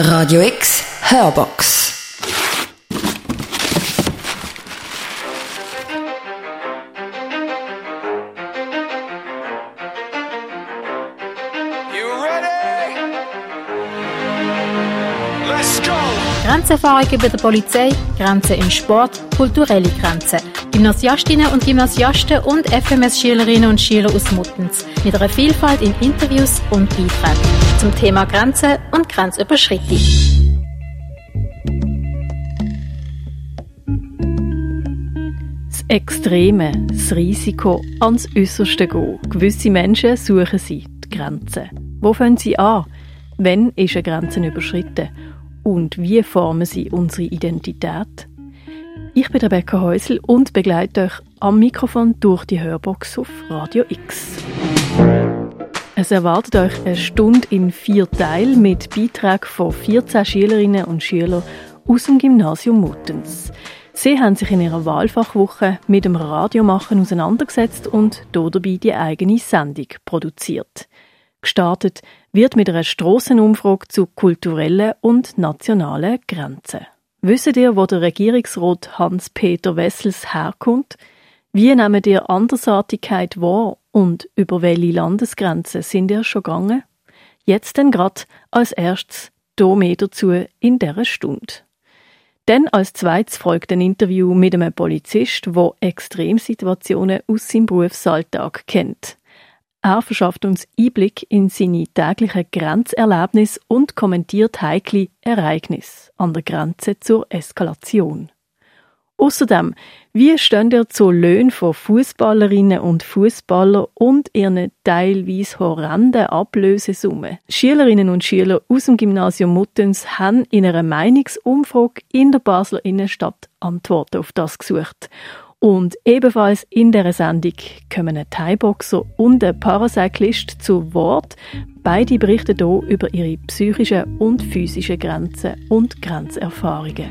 Radio X Hörbox. Grenzerfahrungen bei der Polizei, Grenzen im Sport, kulturelle Grenzen. Gymnasiastinnen und Gymnasiasten und FMS-Schülerinnen und Schüler aus Muttens. Mit einer Vielfalt in Interviews und Beiträgen zum Thema Grenzen und Grenzüberschreitung. Das Extreme, das Risiko, ans Äußerste gehen. Gewisse Menschen suchen sie die Grenzen. Wo fangen sie an? Wann ist eine Grenze überschritten? und wie formen sie unsere Identität? Ich bin Rebecca Häusl und begleite euch am Mikrofon durch die Hörbox auf Radio X. Es erwartet euch eine Stunde in vier Teilen mit Beiträgen von 14 Schülerinnen und Schülern aus dem Gymnasium Muttens. Sie haben sich in ihrer Wahlfachwoche mit dem Radiomachen auseinandergesetzt und dabei die eigene Sendung produziert. Gestartet wird mit einer Strassenumfrage zu kulturellen und nationalen Grenzen. Wisst ihr, wo der Regierungsrat Hans-Peter Wessels herkommt? Wie nehmt ihr Andersartigkeit wahr und über welche Landesgrenzen sind ihr schon gegangen? Jetzt denn grad als erstes hier mehr dazu in dieser Stunde. Dann als zweites folgt ein Interview mit einem Polizist, der Extremsituationen aus seinem Berufsalltag kennt. Er verschafft uns Einblick in seine täglichen Grenzerlebnisse und kommentiert heikle Ereignisse an der Grenze zur Eskalation. Außerdem, wie stehen ihr zu Löhnen von Fußballerinnen und Fußballern und ihren teilweise horrenden Ablösesummen? Schülerinnen und Schüler aus dem Gymnasium Muttens haben in einer Meinungsumfrage in der Basler Innenstadt Antworten auf das gesucht und ebenfalls in der Sendung kommen ein Thai-Boxer und ein Paracyclist zu Wort. Beide berichten hier über ihre psychischen und physischen Grenzen und Grenzerfahrungen.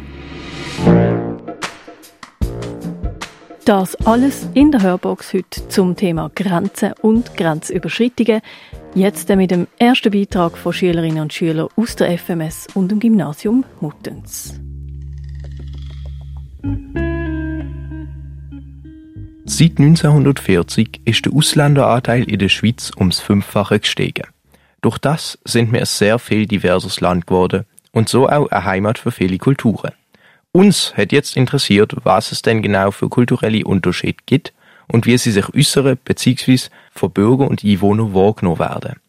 Das alles in der Hörbox heute zum Thema Grenzen und Grenzüberschreitungen. Jetzt mit dem ersten Beitrag von Schülerinnen und Schülern aus der FMS und dem Gymnasium Muttens. Seit 1940 ist der Ausländeranteil in der Schweiz ums Fünffache gestiegen. Durch das sind wir ein sehr viel diverses Land geworden und so auch eine Heimat für viele Kulturen. Uns hat jetzt interessiert, was es denn genau für kulturelle Unterschiede gibt und wie sie sich äußern bzw. von Bürgern und Einwohnern wahrgenommen werden.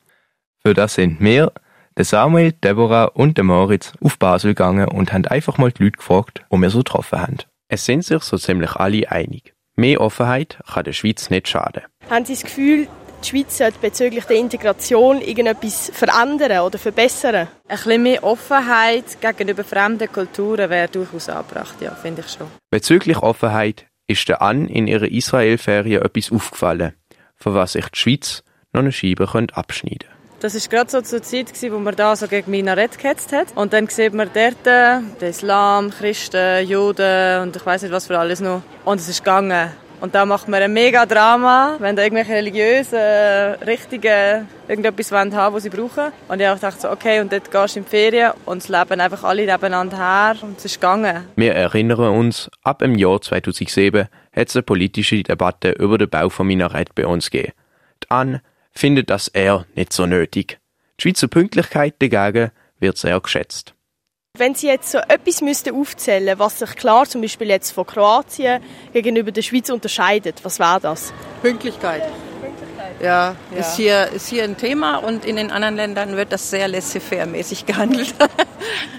Für das sind wir, der Samuel, Deborah und der Moritz auf Basel gegangen und haben einfach mal die Leute gefragt, wo wir so getroffen haben. Es sind sich so ziemlich alle einig. Mehr Offenheit kann der Schweiz nicht schaden. Haben Sie das Gefühl, die Schweiz sollte bezüglich der Integration irgendetwas verändern oder verbessern? Ein bisschen mehr Offenheit gegenüber fremden Kulturen wäre durchaus angebracht, ja, finde ich schon. Bezüglich Offenheit ist der Anne in ihrer Israel-Ferien etwas aufgefallen, von was sich die Schweiz noch eine Scheibe abschneiden könnte. Das war gerade so zur Zeit, wo man da so gegen Minarett gehetzt hat. Und dann sieht man dort den Islam, Christen, Juden und ich weiß nicht was für alles noch. Und es ist gegangen. Und da macht man ein mega Drama, wenn da irgendwelche religiösen Richtungen irgendetwas haben wollen, was sie brauchen. Und ich dachte so, okay, und dort gehst du in die Ferien und es leben einfach alle nebeneinander her und es ist gegangen. Wir erinnern uns, ab dem Jahr 2007 hat es eine politische Debatte über den Bau von Minarett bei uns gegeben. Die Anne findet das er nicht so nötig. Die Schweizer Pünktlichkeit dagegen wird sehr geschätzt. Wenn Sie jetzt so etwas müssten aufzählen, was sich klar zum Beispiel jetzt von Kroatien gegenüber der Schweiz unterscheidet, was wäre das? Pünktlichkeit. Ja, ja, Ist, hier, ist hier ein Thema und in den anderen Ländern wird das sehr laissez-faire-mäßig gehandelt.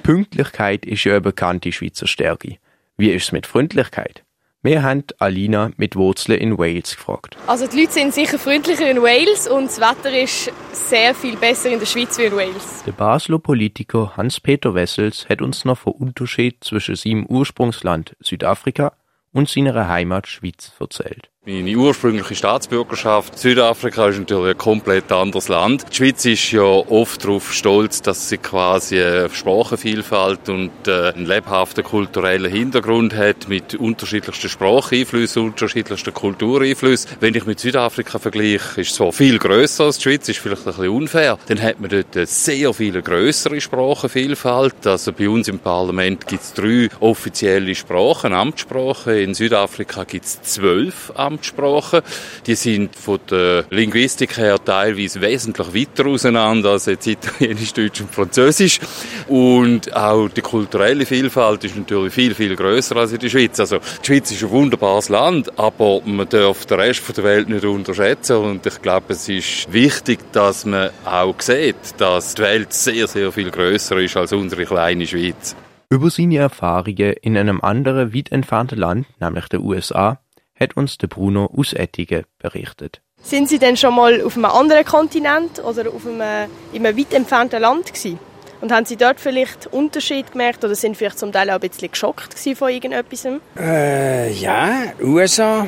Pünktlichkeit ist ja eine bekannte Schweizer Stärke. Wie ist es mit Freundlichkeit? Wir haben Alina mit Wurzeln in Wales gefragt. Also die Leute sind sicher freundlicher in Wales und das Wetter ist sehr viel besser in der Schweiz wie in Wales. Der Basler Politiker Hans-Peter Wessels hat uns noch von Unterschied zwischen seinem Ursprungsland Südafrika und seiner Heimat Schweiz erzählt. Meine ursprüngliche Staatsbürgerschaft. Südafrika ist natürlich ein komplett anderes Land. Die Schweiz ist ja oft darauf stolz, dass sie quasi eine Sprachenvielfalt und äh, einen lebhaften kulturellen Hintergrund hat mit unterschiedlichsten Spracheinflüssen, unterschiedlichsten Kultureinflüssen. Wenn ich mit Südafrika vergleiche, ist es zwar viel grösser als die Schweiz, ist vielleicht ein bisschen unfair. Dann hat man dort eine sehr viel größere Sprachenvielfalt. Also bei uns im Parlament gibt es drei offizielle Sprachen, Amtssprachen. In Südafrika gibt es zwölf Amtssprachen. Amtssprachen. Die sind von der Linguistik her teilweise wesentlich weiter auseinander als jetzt Italienisch, Deutsch und Französisch. Und auch die kulturelle Vielfalt ist natürlich viel, viel größer als in der Schweiz. Also, die Schweiz ist ein wunderbares Land, aber man darf den Rest der Welt nicht unterschätzen. Und ich glaube, es ist wichtig, dass man auch sieht, dass die Welt sehr, sehr viel größer ist als unsere kleine Schweiz. Über seine Erfahrungen in einem anderen weit entfernten Land, nämlich den USA, hat uns der Bruno aus Ettigen berichtet. Sind Sie denn schon mal auf einem anderen Kontinent oder auf einem, in einem weit entfernten Land gewesen? Und haben Sie dort vielleicht Unterschied gemerkt oder sind vielleicht zum Teil auch ein bisschen geschockt von irgendetwas? Äh, ja, USA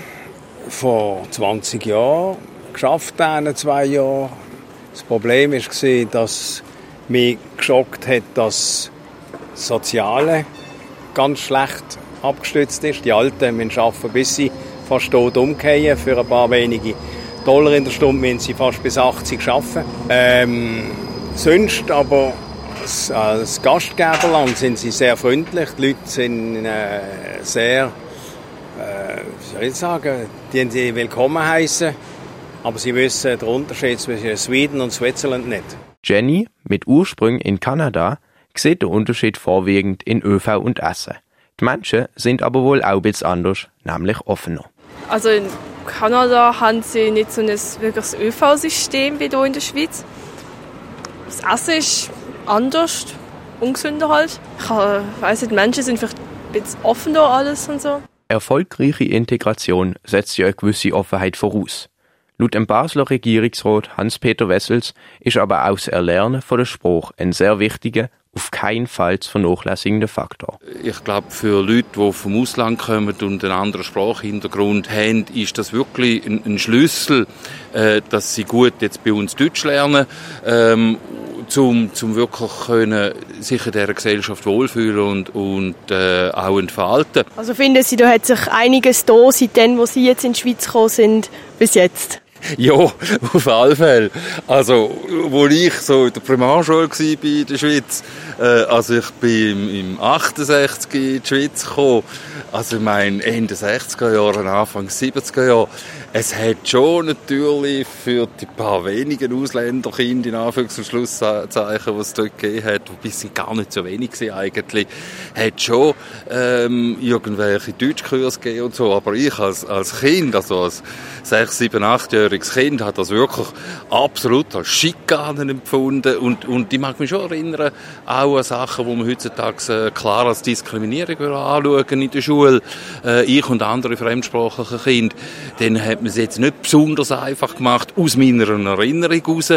vor 20 Jahren, geschafft in zwei Jahren. Das Problem war, dass mich geschockt hat, dass das Soziale ganz schlecht abgestützt ist. Die Alten müssen arbeiten, bis sie fast tot umgehen. Für ein paar wenige Dollar in der Stunde müssen sie fast bis 80 arbeiten. Ähm, sonst aber als Gastgeberland sind sie sehr freundlich. Die Leute sind äh, sehr, äh, wie soll ich sagen, die sie willkommen heißen. Aber sie wissen den Unterschied zwischen Schweden und Switzerland nicht. Jenny, mit Ursprung in Kanada, sieht den Unterschied vorwiegend in ÖV und Essen. Die Menschen sind aber wohl auch bisschen anders, nämlich offener. Also in Kanada haben sie nicht so ein wirkliches ÖV-System wie hier in der Schweiz. Das Essen ist anders, ungesünder halt. Ich weiss nicht, die Menschen sind vielleicht ein bisschen offener alles und so. Erfolgreiche Integration setzt ja eine gewisse Offenheit voraus. Laut dem Basler Regierungsrat Hans-Peter Wessels ist aber auch das Erlernen von der Sprache ein sehr wichtiger auf keinen Fall zu vernachlässigender Faktor. Ich glaube, für Leute, die vom Ausland kommen und einen anderen Sprachhintergrund haben, ist das wirklich ein, ein Schlüssel, äh, dass sie gut jetzt bei uns Deutsch lernen, ähm, zum, zum wirklich können, sich in dieser Gesellschaft wohlfühlen und, und äh, auch entfalten. Also finden Sie, da hat sich einiges da, seitdem, wo Sie jetzt in die Schweiz gekommen sind, bis jetzt? Ja, auf alle Fälle. Also, wo ich so in der Primarschule war in der Schweiz, äh, also ich bin im, im 68 in die Schweiz gekommen, also ich meine Ende 60er Jahre, Anfang 70er Jahre, es hat schon natürlich für die paar wenigen Ausländerkinder in Anführungs- und Schlusszeichen, die es dort gegeben hat, wobei es gar nicht so wenig waren eigentlich, hat schon ähm, irgendwelche Deutschkurse gegeben und so, aber ich als, als Kind, also als 6, 7, 8-jähriges Kind, hat das wirklich absolut als Schikanen empfunden und, und ich mag mich schon erinnern, auch an Sachen, die man heutzutage äh, klar als Diskriminierung anschauen in der Schule, äh, ich und andere fremdsprachliche Kinder, dann hat man es jetzt nicht besonders einfach gemacht, aus meiner Erinnerung heraus.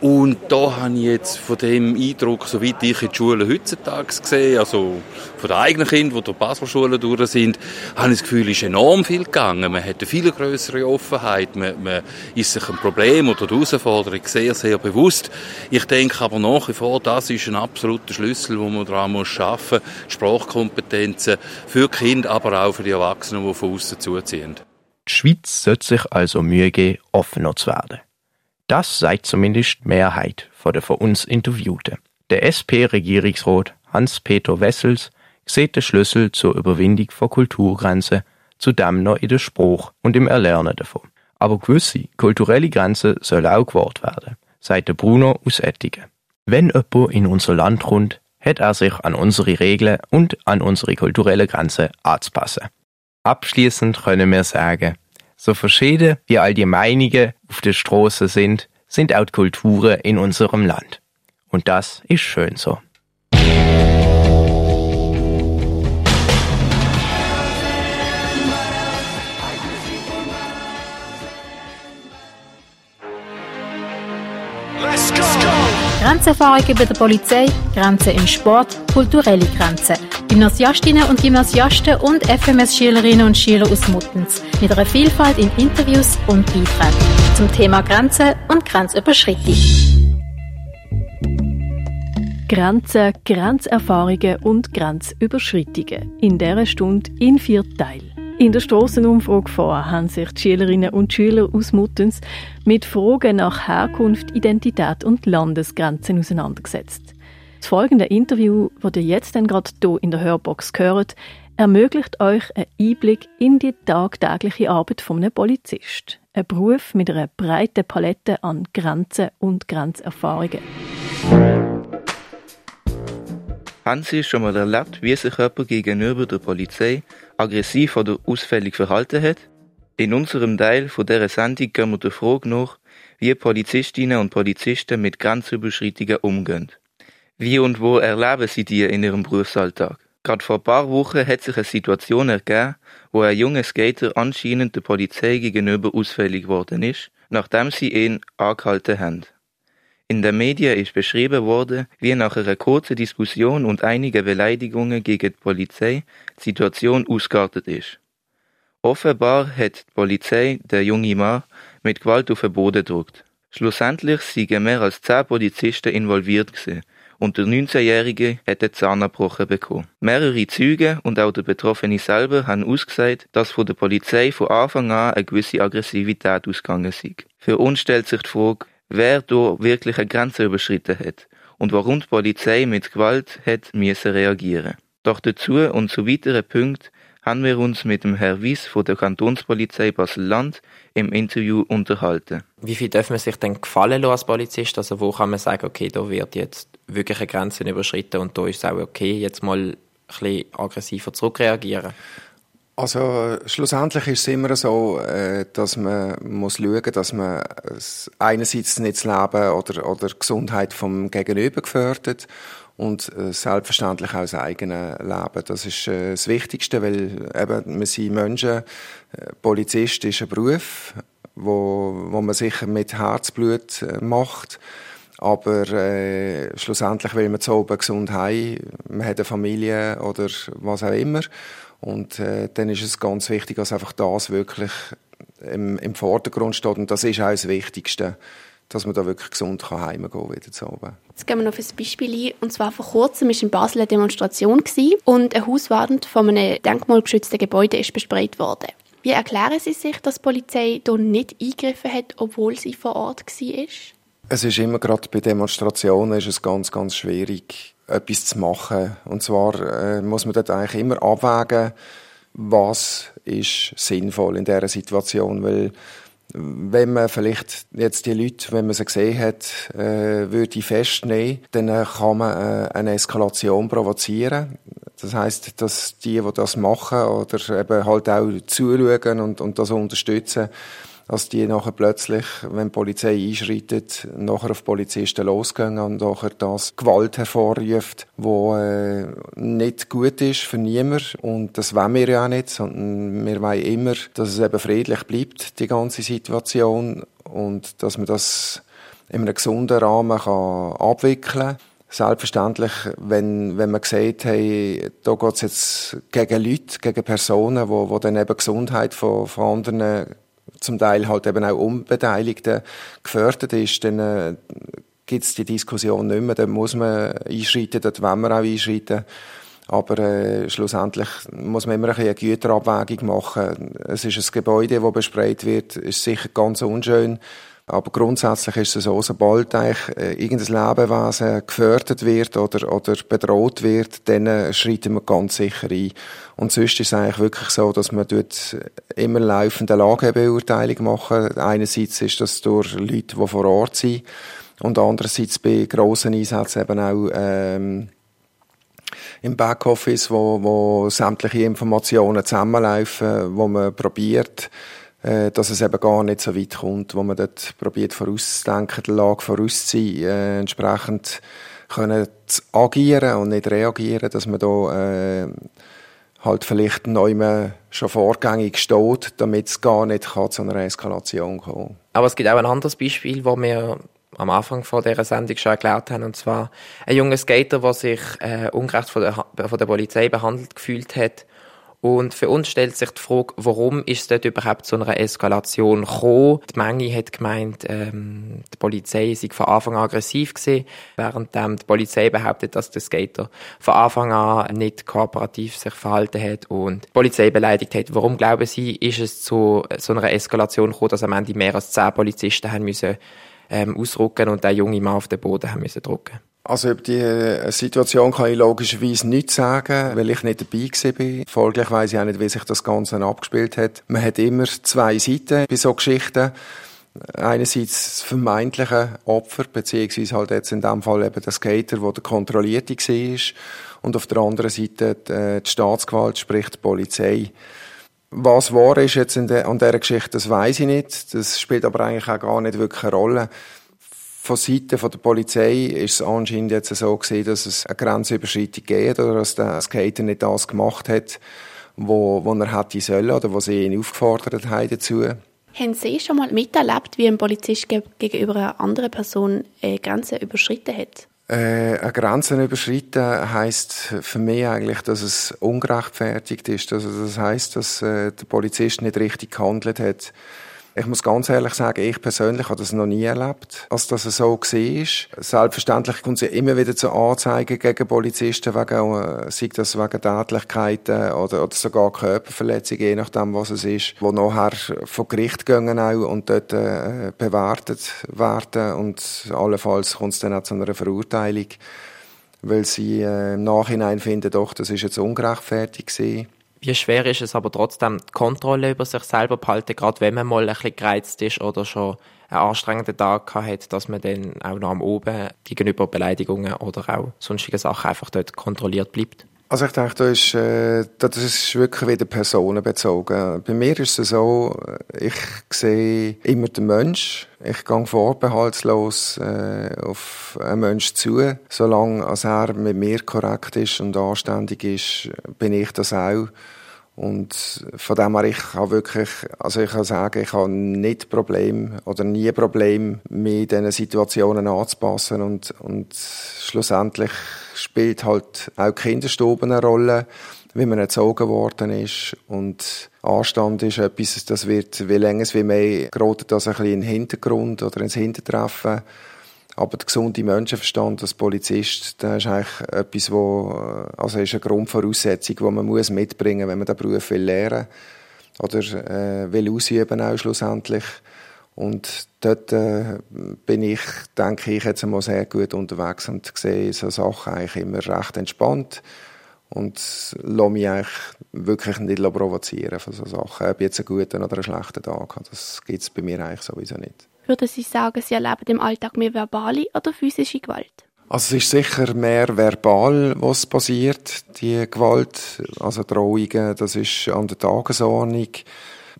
Und da habe ich jetzt von dem Eindruck, soweit ich in die Schule heutzutage sehe, also von den eigenen Kindern, die durch die Basler durch sind, habe ich das Gefühl, es ist enorm viel gegangen. Man hat eine viel größere Offenheit. Man, man ist sich ein Problem oder die Herausforderung sehr, sehr bewusst. Ich denke aber nach wie vor, das ist ein absoluter Schlüssel, wo man daran muss schaffen, Sprachkompetenzen für Kinder, aber auch für die Erwachsenen, die von außen zuziehen. Die Schweiz sollte sich also Mühe geben, offener zu werden. Das sagt zumindest die Mehrheit der von uns Interviewten. Der SP-Regierungsrat Hans-Peter Wessels sieht den Schlüssel zur Überwindung von Kulturgrenzen zudem noch in der Spruch und im Erlernen davon. Aber gewisse kulturelle Grenzen sollen auch gewahrt werden, sagt Bruno aus Ettigen. Wenn jemand in unser Land kommt, hat er sich an unsere Regeln und an unsere kulturellen Grenzen anzupassen. Abschließend können wir sagen, so verschieden wie all die Meinungen auf der Straße sind, sind auch die Kulturen in unserem Land. Und das ist schön so. Grenzerfahrungen bei der Polizei, Grenzen im Sport, kulturelle Grenzen. Gymnasiastinnen und Gymnasiasten und FMS-Schülerinnen und Schüler aus Muttens. Mit einer Vielfalt in Interviews und Beiträgen. Zum Thema Grenzen und Grenzüberschreitung. Grenzen, Grenzerfahrungen und Grenzüberschreitungen. In dieser Stunde in vier Teilen. In der Strassenumfrage vorher haben sich die Schülerinnen und Schüler aus Muttens mit Fragen nach Herkunft, Identität und Landesgrenzen auseinandergesetzt. Das folgende Interview, das ihr jetzt gerade hier in der Hörbox hört, ermöglicht euch einen Einblick in die tagtägliche Arbeit von einem Polizist. Ein Beruf mit einer breiten Palette an Grenzen und Grenzerfahrungen. Haben Sie schon mal erlebt, wie sich jemand gegenüber der Polizei aggressiv oder ausfällig verhalten hat? In unserem Teil von dieser Sendung gehen wir der Frage nach, wie Polizistinnen und Polizisten mit Grenzüberschreitungen umgehen. Wie und wo erleben sie die in ihrem Berufsalltag? Gerade vor ein paar Wochen hat sich eine Situation ergeben, wo ein junger Skater anscheinend der Polizei gegenüber ausfällig geworden ist, nachdem sie ihn angehalten haben. In den Medien ist beschrieben worden, wie nach einer kurzen Diskussion und einigen Beleidigungen gegen die Polizei die Situation ausgeartet ist. Offenbar hat die Polizei den jungen Mann mit Gewalt auf den Boden gedrückt. Schlussendlich sind mehr als zehn Polizisten involviert und der 19-Jährige hat den Zahn gebrochen bekommen. Mehrere Zeugen und auch der Betroffene selber haben ausgesagt, dass von der Polizei von Anfang an eine gewisse Aggressivität ausgegangen sei. Für uns stellt sich die Frage, wer da wirklich eine Grenze überschritten hat und warum die Polizei mit Gewalt hat müssen reagieren. Doch dazu und zu weiteren Punkten haben wir uns mit dem Herr Wies von der Kantonspolizei Basel-Land im Interview unterhalten. Wie viel darf man sich denn gefallen lassen als Polizist? Also wo kann man sagen, okay, da wird jetzt wirklich eine Grenze überschritten und da ist es auch okay, jetzt mal ein bisschen aggressiver zurückreagieren? Also schlussendlich ist es immer so, äh, dass man muss schauen, dass man einerseits nicht das Leben oder, oder die Gesundheit vom Gegenüber gefördert und äh, selbstverständlich auch das eigene Leben. Das ist äh, das Wichtigste, weil eben wir sind Menschen. Polizist ist ein Beruf, wo, wo man sicher mit Herzblut macht. Aber äh, schlussendlich will man zu oben gesund heim, man hat eine Familie oder was auch immer. Und äh, dann ist es ganz wichtig, dass einfach das wirklich im, im Vordergrund steht. Und das ist auch das Wichtigste, dass man da wirklich gesund kann heimgehen kann wieder zu oben. Jetzt gehen wir noch auf ein Beispiel ein. Und zwar vor kurzem war in Basel eine Demonstration gewesen, und eine Hauswand von einem denkmalgeschützten Gebäude ist besprayt worden. Wie erklären Sie sich, dass die Polizei hier nicht eingegriffen hat, obwohl sie vor Ort war? Es ist immer gerade bei Demonstrationen ist es ganz, ganz schwierig, etwas zu machen. Und zwar äh, muss man dort eigentlich immer abwägen, was ist sinnvoll in dieser Situation, weil wenn man vielleicht jetzt die Leute, wenn man sie gesehen hat, äh, würde festnehmen, dann äh, kann man äh, eine Eskalation provozieren. Das heißt, dass die, die das machen oder eben halt auch zuschauen und, und das unterstützen, dass die nachher plötzlich, wenn die Polizei einschreitet, nachher auf Polizisten losgehen und nachher das Gewalt hervorruft, wo äh, nicht gut ist für niemand und das wollen wir ja auch nicht, sondern wir wollen immer, dass es eben friedlich bleibt, die ganze Situation und dass man das in einem gesunden Rahmen kann abwickeln kann. Selbstverständlich, wenn, wenn man sieht, hey, da geht es jetzt gegen Leute, gegen Personen, wo, wo dann eben die Gesundheit von, von anderen zum Teil halt eben auch Unbeteiligten gefördert ist, dann äh, gibt es die Diskussion nicht mehr. Dann muss man einschreiten, dort wollen wir auch einschreiten. Aber äh, schlussendlich muss man immer ein eine Güterabwägung machen. Es ist ein Gebäude, das bespreit wird, ist sicher ganz unschön. Aber grundsätzlich ist es so, sobald eigentlich äh, irgendein Lebewesen gefördert wird oder, oder bedroht wird, dann äh, schreiten wir ganz sicher ein. Und sonst ist es eigentlich wirklich so, dass man dort immer laufende Lagebeurteilung machen. Einerseits ist das durch Leute, die vor Ort sind und andererseits bei grossen Einsätzen eben auch ähm, im Backoffice, wo, wo sämtliche Informationen zusammenlaufen, wo man probiert, dass es eben gar nicht so weit kommt, wo man dort probiert vorauszudenken, die Lage vorauszuziehen, äh, entsprechend können zu agieren und nicht reagieren, dass man da äh, halt vielleicht neu schon vorgängig steht, damit es gar nicht kann zu einer Eskalation kommen. Aber es gibt auch ein anderes Beispiel, wo wir am Anfang von dieser Sendung schon erklärt haben, und zwar ein junger Skater, der sich äh, ungerecht von der, von der Polizei behandelt gefühlt hat und für uns stellt sich die Frage, warum ist es dort überhaupt zu einer Eskalation gekommen? Die Menge hat gemeint, ähm, die Polizei sei von Anfang an aggressiv gewesen, während ähm, die Polizei behauptet, dass der Skater von Anfang an nicht kooperativ sich verhalten hat und die Polizei beleidigt hat. Warum glauben Sie, ist es zu so einer Eskalation gekommen, dass am Ende mehr als zehn Polizisten haben müssen ähm, ausrücken und der junge Mann auf den Boden haben müssen drücken? Also über die äh, Situation kann ich logischerweise nichts sagen, weil ich nicht dabei war. Folglich weiss ich auch nicht, wie sich das Ganze abgespielt hat. Man hat immer zwei Seiten bei so Geschichten. Einerseits das vermeintliche Opfer, beziehungsweise halt jetzt in dem Fall eben der Skater, der der Kontrollierte war. Und auf der anderen Seite die, äh, die Staatsgewalt, sprich die Polizei. Was wahr ist jetzt an dieser Geschichte, das weiß ich nicht. Das spielt aber eigentlich auch gar nicht wirklich eine Rolle von Seiten der Polizei ist es anscheinend jetzt so gewesen, dass es eine Grenzüberschreitung geht oder dass der Skater nicht das gemacht hat, wo, wo er hätte sollen oder was sie ihn aufgefordert haben dazu. Haben Sie schon mal miterlebt, wie ein Polizist gegenüber einer anderen Person eine Grenze überschritten hat? Äh, eine Grenze überschreiten heisst für mich eigentlich, dass es ungerechtfertigt ist. Also das heisst, dass äh, der Polizist nicht richtig gehandelt hat. Ich muss ganz ehrlich sagen, ich persönlich habe das noch nie erlebt, als das so war. Selbstverständlich kommt es ja immer wieder zu Anzeigen gegen Polizisten, wegen, äh, sei das wegen Tätlichkeiten oder, oder sogar Körperverletzungen, je nachdem, was es ist, wo nachher vor Gericht gehen auch und dort äh, bewertet werden und allenfalls kommt es dann auch zu einer Verurteilung, weil sie äh, im Nachhinein finden, doch, das ist jetzt ungerechtfertigt gewesen. Wie schwer ist es aber trotzdem, die Kontrolle über sich selber behalten, gerade wenn man mal ein bisschen gereizt ist oder schon einen anstrengenden Tag hat, dass man dann auch noch am Oben gegenüber Beleidigungen oder auch sonstigen Sachen einfach dort kontrolliert bleibt? Also ich denke, das ist, äh, das ist wirklich wieder personenbezogen. Bei mir ist es so, ich sehe immer den Mensch. Ich gehe vorbehaltslos äh, auf einen Menschen zu. Solange als er mit mir korrekt ist und anständig ist, bin ich das auch. Und von dem her, ich habe wirklich, also ich kann sagen, ich habe nicht Problem oder nie Problem, mich diesen Situationen anzupassen und, und schlussendlich spielt halt auch Kinderstube eine Rolle, wie man erzogen worden ist und Anstand ist etwas, das wird, wie länger es wie mehr, gerät das ein bisschen in den Hintergrund oder ins Hintertreffen. Aber der gesunde Menschenverstand als Polizist, das ist eigentlich etwas, wo, also ist eine Grundvoraussetzung, die man muss mitbringen, wenn man den Beruf will lernen oder äh, will ausüben auch schlussendlich. Und dort äh, bin ich, denke ich, jetzt einmal sehr gut unterwegs und sehe so Sachen eigentlich immer recht entspannt und lasse mich eigentlich wirklich nicht provozieren von so Sachen. Ob ich jetzt einen guten oder einen schlechten Tag habe, das gibt es bei mir eigentlich sowieso nicht. Würden Sie sagen, Sie erleben im Alltag mehr verbale oder physische Gewalt? Also es ist sicher mehr verbal, was passiert, die Gewalt, also Drohungen, das ist an der Tagesordnung.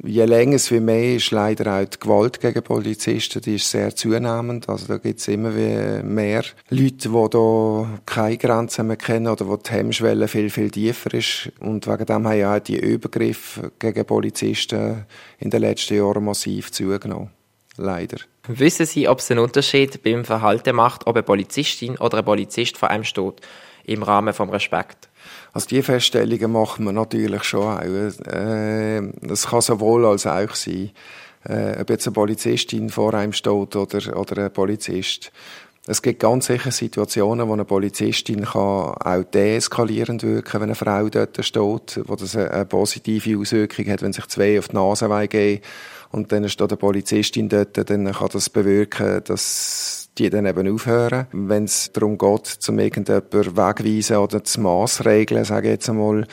Je länger es wie mehr ist leider auch die Gewalt gegen Polizisten, die ist sehr zunehmend. Also da gibt es immer mehr Leute, die da keine Grenzen mehr kennen oder wo die Hemmschwelle viel, viel tiefer ist. Und wegen dem haben ja auch die Übergriffe gegen Polizisten in den letzten Jahren massiv zugenommen. Leider. Wissen Sie, ob es einen Unterschied beim Verhalten macht, ob eine Polizistin oder ein Polizist vor einem steht, im Rahmen vom Respekt? Also die Feststellungen machen wir natürlich schon auch. Äh, das kann sowohl als auch sein, äh, ob jetzt eine Polizistin vor einem steht oder, oder ein Polizist. Es gibt ganz sicher Situationen, wo eine Polizistin kann auch deeskalierend wirken wenn eine Frau dort steht, wo das eine, positive Auswirkung hat, wenn sich zwei auf die Nase gehen und dann steht eine Polizistin dort, dann kann das bewirken, dass die dann eben aufhören. Wenn es darum geht, zum irgendjemanden wegweisen oder zu Massregeln, sage ich jetzt einmal,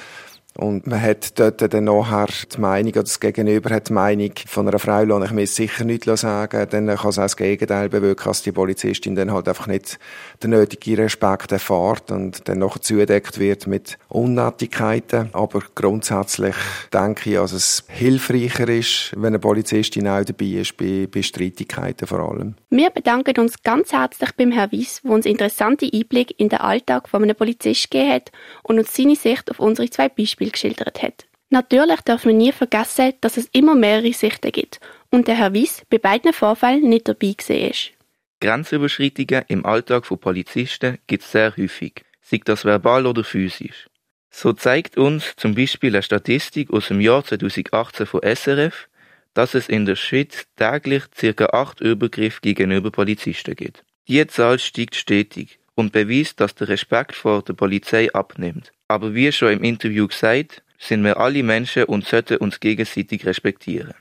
und man hat dort dann nachher die Meinung, oder das Gegenüber hat die Meinung von einer Frau, lasse ich mir sicher nicht sagen, dann kann es auch das Gegenteil bewirken, dass die Polizistin dann halt einfach nicht den nötigen Respekt erfahrt und dann noch zudeckt wird mit Unnettigkeiten. Aber grundsätzlich denke ich, dass es hilfreicher ist, wenn eine Polizistin auch dabei ist, bei, bei Streitigkeiten vor allem. Wir bedanken uns ganz herzlich beim Herrn Wies, der uns interessante Einblicke in den Alltag von einem Polizist gegeben hat und uns seine Sicht auf unsere zwei Beispiele Beispiel geschildert hat. Natürlich dürfen wir nie vergessen, dass es immer mehrere Sichten gibt und der Herr Wies bei beiden Vorfällen nicht dabei ist. Grenzüberschreitungen im Alltag von Polizisten gibt es sehr häufig, sei das verbal oder physisch. So zeigt uns zum Beispiel eine Statistik aus dem Jahr 2018 von SRF, dass es in der Schweiz täglich ca. acht Übergriffe gegenüber Polizisten gibt. Die Zahl steigt stetig und beweist, dass der Respekt vor der Polizei abnimmt. Aber wie schon im Interview gesagt, sind wir alle Menschen und sollten uns gegenseitig respektieren.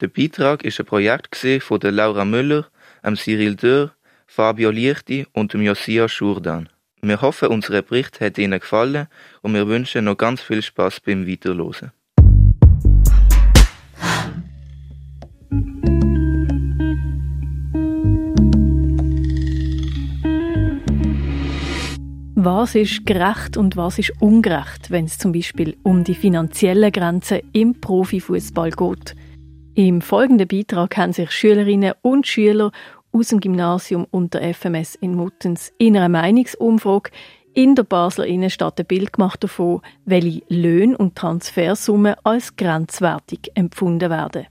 Der Beitrag ist ein Projekt von der Laura Müller, dem Cyril Dörr, Fabio Lichti und dem Josiah Schurdan. Wir hoffen, unser Bericht hat Ihnen gefallen und wir wünschen noch ganz viel Spaß beim Weiterlosen. Was ist gerecht und was ist ungerecht, wenn es zum Beispiel um die finanziellen Grenzen im Profifußball geht? Im folgenden Beitrag haben sich Schülerinnen und Schüler aus dem Gymnasium und der FMS in Muttens in einer Meinungsumfrage in der Basler Innenstadt ein Bild gemacht davon, welche Löhne und Transfersummen als grenzwertig empfunden werden.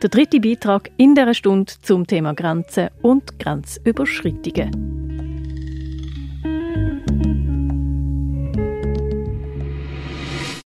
Der dritte Beitrag in der Stunde zum Thema Grenzen und Grenzüberschreitungen.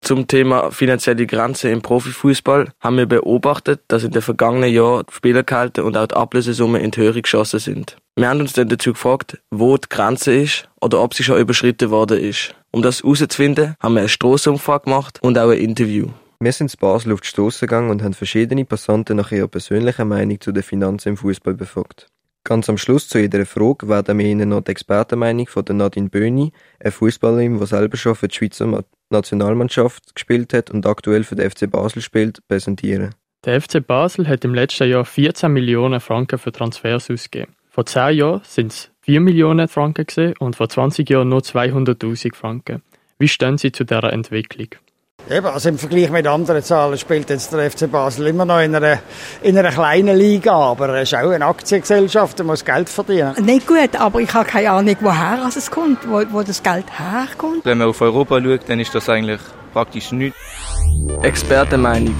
Zum Thema finanzielle Grenze im Profifußball haben wir beobachtet, dass in den vergangenen Jahren die Spielergehalte und auch die Ablösesummen in die Höhe geschossen sind. Wir haben uns dann dazu gefragt, wo die Grenze ist oder ob sie schon überschritten worden ist. Um das herauszufinden, haben wir eine Strassenumfrage gemacht und auch ein Interview. Wir sind in Basel auf die Strasse gegangen und haben verschiedene Passanten nach ihrer persönlichen Meinung zu den Finanzen im Fußball befragt. Ganz am Schluss zu jeder Frage werden wir Ihnen noch die Expertenmeinung von Nadine Böhni, eine Fußballerin, die selber schon für die Schweizer Nationalmannschaft gespielt hat und aktuell für den FC Basel spielt, präsentieren. Der FC Basel hat im letzten Jahr 14 Millionen Franken für Transfers ausgegeben. Vor 10 Jahren sind es 4 Millionen Franken und vor 20 Jahren nur 200.000 Franken. Wie stehen Sie zu dieser Entwicklung? Eben, also im Vergleich mit anderen Zahlen spielt jetzt der FC Basel immer noch in einer, in einer kleinen Liga, aber er ist auch eine Aktiengesellschaft, er muss Geld verdienen. Nicht gut, aber ich habe keine Ahnung, woher es kommt, wo, wo das Geld herkommt. Wenn man auf Europa schaut, dann ist das eigentlich praktisch nichts. Expertenmeinung.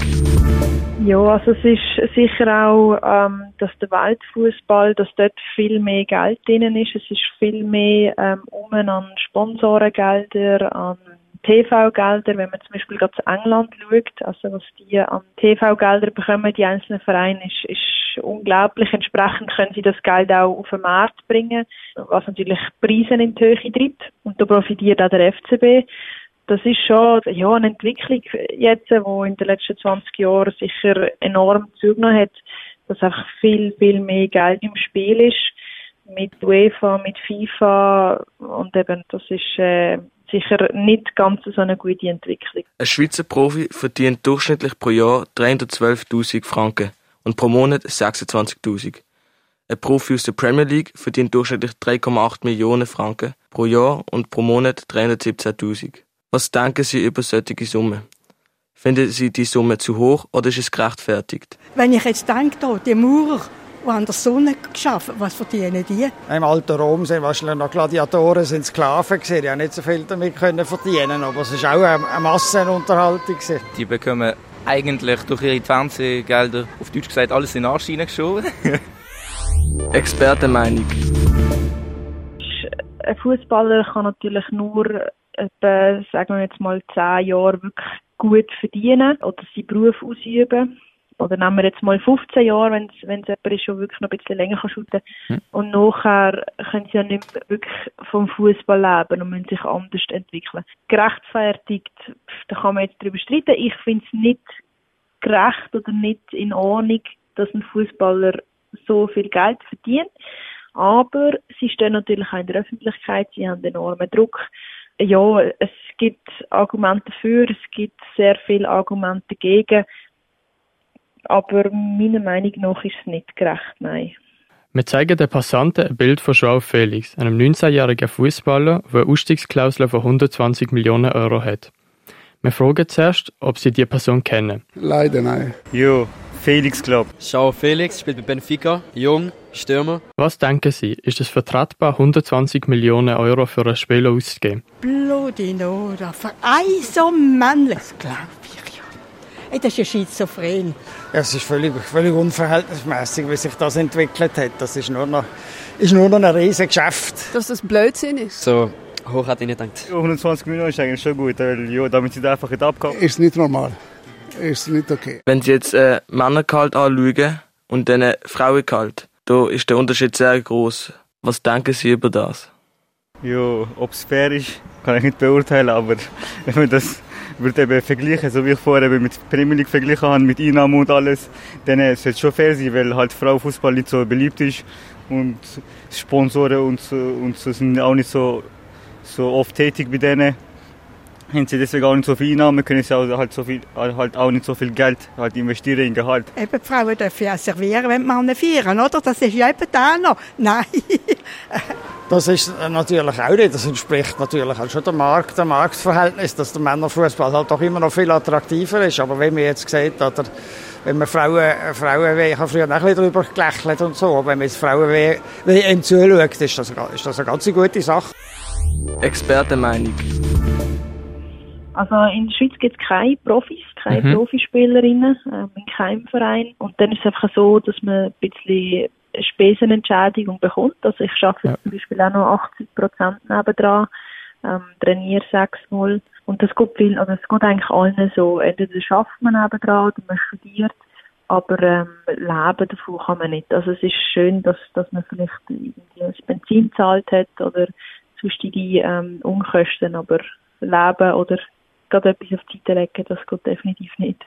Ja, also es ist sicher auch, ähm, dass der Weltfußball, dass dort viel mehr Geld drin ist. Es ist viel mehr ähm, um an Sponsorengelder, an TV-Gelder, wenn man zum Beispiel gerade zu England schaut, also was die an TV-Gelder bekommen, die einzelnen Vereine, ist, ist unglaublich. Entsprechend können sie das Geld auch auf den Markt bringen, was natürlich Preise in die Höhe treibt. Und da profitiert auch der FCB. Das ist schon ja, eine Entwicklung jetzt, die in den letzten 20 Jahren sicher enorm zugenommen hat, dass einfach viel, viel mehr Geld im Spiel ist mit UEFA, mit FIFA und eben das ist äh, sicher nicht ganz so eine gute Entwicklung. Ein Schweizer Profi verdient durchschnittlich pro Jahr 312.000 Franken und pro Monat 26.000. Ein Profi aus der Premier League verdient durchschnittlich 3,8 Millionen Franken pro Jahr und pro Monat 317.000. Was denken Sie über solche Summen? Finden Sie die Summe zu hoch oder ist es gerechtfertigt? Wenn ich jetzt denke, die Maurer, die haben der Sonne geschaffen. Was verdienen die? Im alten Rom sind wahrscheinlich noch Gladiatoren, sind Sklaven gewesen. Die haben nicht so viel damit können verdienen, aber es war auch eine Massenunterhaltung. Gewesen. Die bekommen eigentlich durch ihre Fernsehgelder, auf Deutsch gesagt, alles in den Arsch hineingeschoben. Expertenmeinung. Ein Fußballer kann natürlich nur etwa, sagen wir jetzt mal, zehn Jahre wirklich gut verdienen oder seinen Beruf ausüben oder nehmen wir jetzt mal 15 Jahre, wenn es wenn es jemand ist, der wirklich noch ein bisschen länger kann shooten kann. Hm. Und nachher können sie ja nicht wirklich vom Fußball leben und müssen sich anders entwickeln. Gerechtfertigt, da kann man jetzt drüber streiten. Ich finde es nicht gerecht oder nicht in Ordnung, dass ein Fußballer so viel Geld verdient. Aber sie stehen natürlich auch in der Öffentlichkeit, sie haben enormen Druck. Ja, es gibt Argumente dafür, es gibt sehr viele Argumente dagegen. Aber meiner Meinung nach ist es nicht gerecht, nein. Wir zeigen den Passanten ein Bild von Joao Felix, einem 19-jährigen Fußballer, der eine Ausstiegsklausel von 120 Millionen Euro hat. Wir fragen zuerst, ob Sie diese Person kennen. Leider nein. Jo, Felix Club. Joao Felix spielt bei Benfica, jung, Stürmer. Was denken Sie, ist es vertretbar, 120 Millionen Euro für einen Spieler auszugeben? Bloody Nora, für ein so männliches, glaube ich. Ey, das ist ja schizophren. Ja, es ist völlig, völlig unverhältnismäßig, wie sich das entwickelt hat. Das ist nur noch, ist nur noch ein riesiges Geschäft. Dass das Blödsinn ist. So hoch hätte ich nicht gedacht. 120 Millionen ist eigentlich schon gut, weil ja, damit sie einfach nicht abkommen. Ist nicht normal. Ist nicht okay. Wenn Sie jetzt äh, Männergehalt anschauen und dann Frauengehalt, da ist der Unterschied sehr groß. Was denken Sie über das? Ja, ob es fair ist, kann ich nicht beurteilen, aber wenn man das würde eben vergleichen, so wie ich vorher eben mit Premier League verglichen habe, mit Einnahmen und alles, dann sollte es schon fair sein, weil halt Frauenfußball nicht so beliebt ist und Sponsoren und so, und so sind auch nicht so, so oft tätig bei denen. Haben sie deswegen auch nicht so viel Einnahmen, können sie auch, halt, so viel, halt auch nicht so viel Geld halt investieren in Gehalt. Eben, die Frauen dürfen ja servieren, wenn Männer feiern, oder? Das ist ja eben da noch. Nein. Das ist natürlich auch nicht. Das entspricht natürlich auch schon dem Markt, dem Marktverhältnis, dass der Männerfußball halt doch immer noch viel attraktiver ist. Aber wenn man jetzt sieht, oder wenn man Frauen, Frauen ich habe früher auch ein bisschen darüber gelächelt und so, aber wenn man jetzt Frauen WM zuschaut, ist das, ist das eine ganz gute Sache. Expertenmeinung. Also in der Schweiz gibt es keine Profis, keine mhm. Profispielerinnen ähm, in keinem Verein. Und dann ist es einfach so, dass man ein bisschen Spesenentschädigung bekommt. Also ich arbeite ja. zum Beispiel auch noch 80 Prozent nebendran, ähm, trainiere sechsmal. Und das geht viel, also es geht eigentlich allen so. Entweder schafft man nebendran oder man studiert, aber ähm, leben davon kann man nicht. Also es ist schön, dass, dass man vielleicht irgendwie das Benzin zahlt hat oder sonstige ähm, Unkosten, aber leben oder gerade etwas auf die Seite legen, das geht definitiv nicht.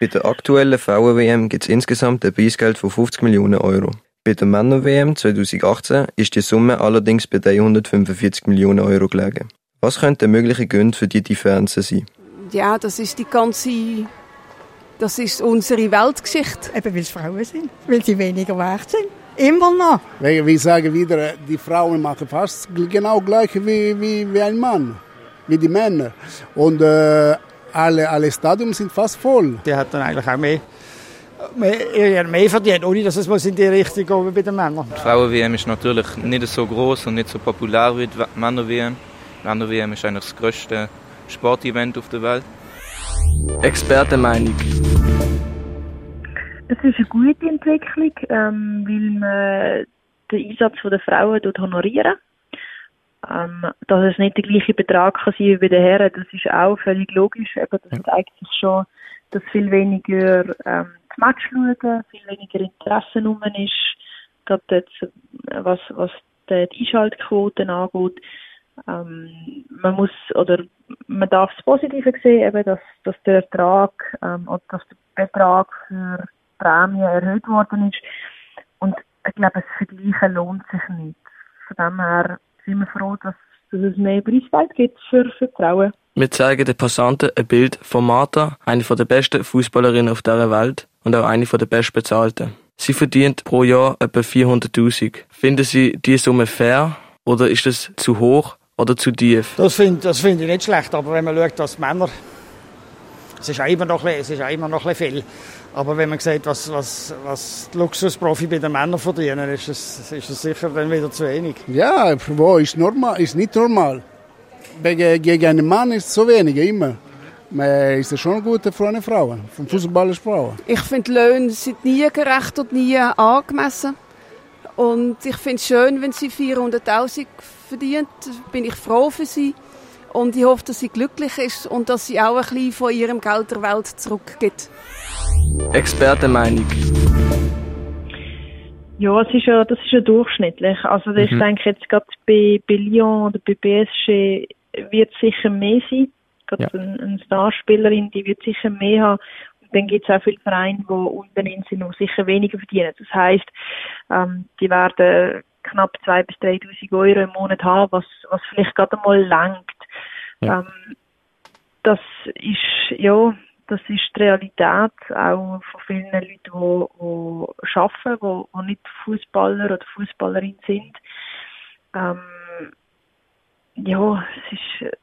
Bei der aktuellen Frauen-WM gibt es insgesamt ein Preisgeld von 50 Millionen Euro. Bei der Männer-WM 2018 ist die Summe allerdings bei 345 Millionen Euro gelegen. Was könnten mögliche Gründe für die Differenzen sein? Ja, das ist die ganze das ist unsere Weltgeschichte. Eben weil es Frauen sind, weil sie weniger wert sind. Immer noch. Wir sagen wieder, die Frauen machen fast genau gleich wie, wie, wie ein Mann wie die Männer. Und äh, alle, alle Stadien sind fast voll. Die hat dann eigentlich auch mehr, mehr, mehr verdient, ohne dass es in die Richtung geht wie bei den Männern. Die Frauen-WM ist natürlich nicht so groß und nicht so populär wie die Männer-WM. Männer-WM ist eigentlich das größte Sportevent auf der Welt. Expertenmeinung. Es ist eine gute Entwicklung, ähm, weil man den Einsatz der Frauen honorieren ähm, dass es nicht der gleiche Betrag kann sein wie bei den Herren, das ist auch völlig logisch. Eben, das zeigt sich schon, dass viel weniger ähm, das Match schauen, viel weniger Interesse rum ist, gerade jetzt, äh, was, was die Einschaltquoten angeht. Ähm, man muss, oder man darf das Positive sehen, eben, dass, dass der Ertrag, ähm, oder dass der Betrag für Prämien erhöht worden ist. Und ich glaube, das Vergleichen lohnt sich nicht. Von dem her sind wir froh, dass, dass es mehr Preisgeld gibt für, Frauen. Wir zeigen den Passanten ein Bild von Martha, eine der besten Fußballerinnen auf dieser Welt und auch eine der bestbezahlten. Sie verdient pro Jahr etwa 400.000. Finden Sie diese Summe fair oder ist das zu hoch oder zu tief? Das finde das find ich nicht schlecht, aber wenn man schaut, dass Männer, es ist auch immer noch, es ist auch immer noch ein viel, aber wenn man sieht, was, was, was die Luxusprofi bei den Männern verdienen, ist es, ist es sicher dann wieder zu wenig. Ja, wo ist normal, ist nicht normal. Gegen einen Mann ist es so wenig, immer. Aber ist das schon gut für eine Frau, vom Fußballer Frau? Ich finde, die Löhne sind nie gerecht und nie angemessen. Und ich finde es schön, wenn sie 400'000 verdient, bin ich froh für sie. Und ich hoffe, dass sie glücklich ist und dass sie auch ein bisschen von ihrem Geld der Welt zurückgibt. Expertenmeinung. Ja, es ist ja, das ist ja durchschnittlich. Also ich mhm. denke jetzt gerade bei, bei Lyon oder bei PSG wird es sicher mehr sein. Gerade ja. eine, eine Starspielerin, die wird sicher mehr haben. Und dann gibt es auch viele Vereine, die unten in sind und sicher weniger verdienen. Das heisst, ähm, die werden knapp 2.000 bis 3.000 Euro im Monat haben, was, was vielleicht gerade mal langt. Ja. Ähm, das ist, ja, das ist die Realität auch von vielen Leuten, die, die arbeiten, die, die nicht Fußballer oder Fußballerin sind. Ähm, ja, es ist,